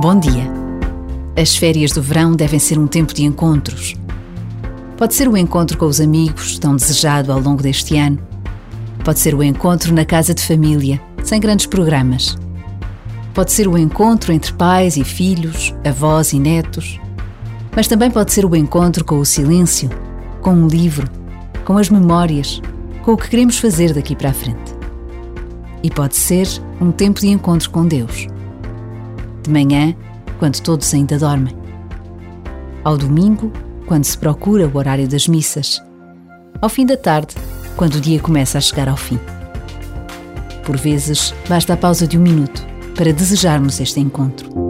Bom dia. As férias do verão devem ser um tempo de encontros. Pode ser o encontro com os amigos, tão desejado ao longo deste ano. Pode ser o encontro na casa de família, sem grandes programas. Pode ser o encontro entre pais e filhos, avós e netos. Mas também pode ser o encontro com o silêncio, com um livro, com as memórias, com o que queremos fazer daqui para a frente. E pode ser um tempo de encontro com Deus. De manhã, quando todos ainda dormem. Ao domingo, quando se procura o horário das missas. Ao fim da tarde, quando o dia começa a chegar ao fim. Por vezes, basta a pausa de um minuto para desejarmos este encontro.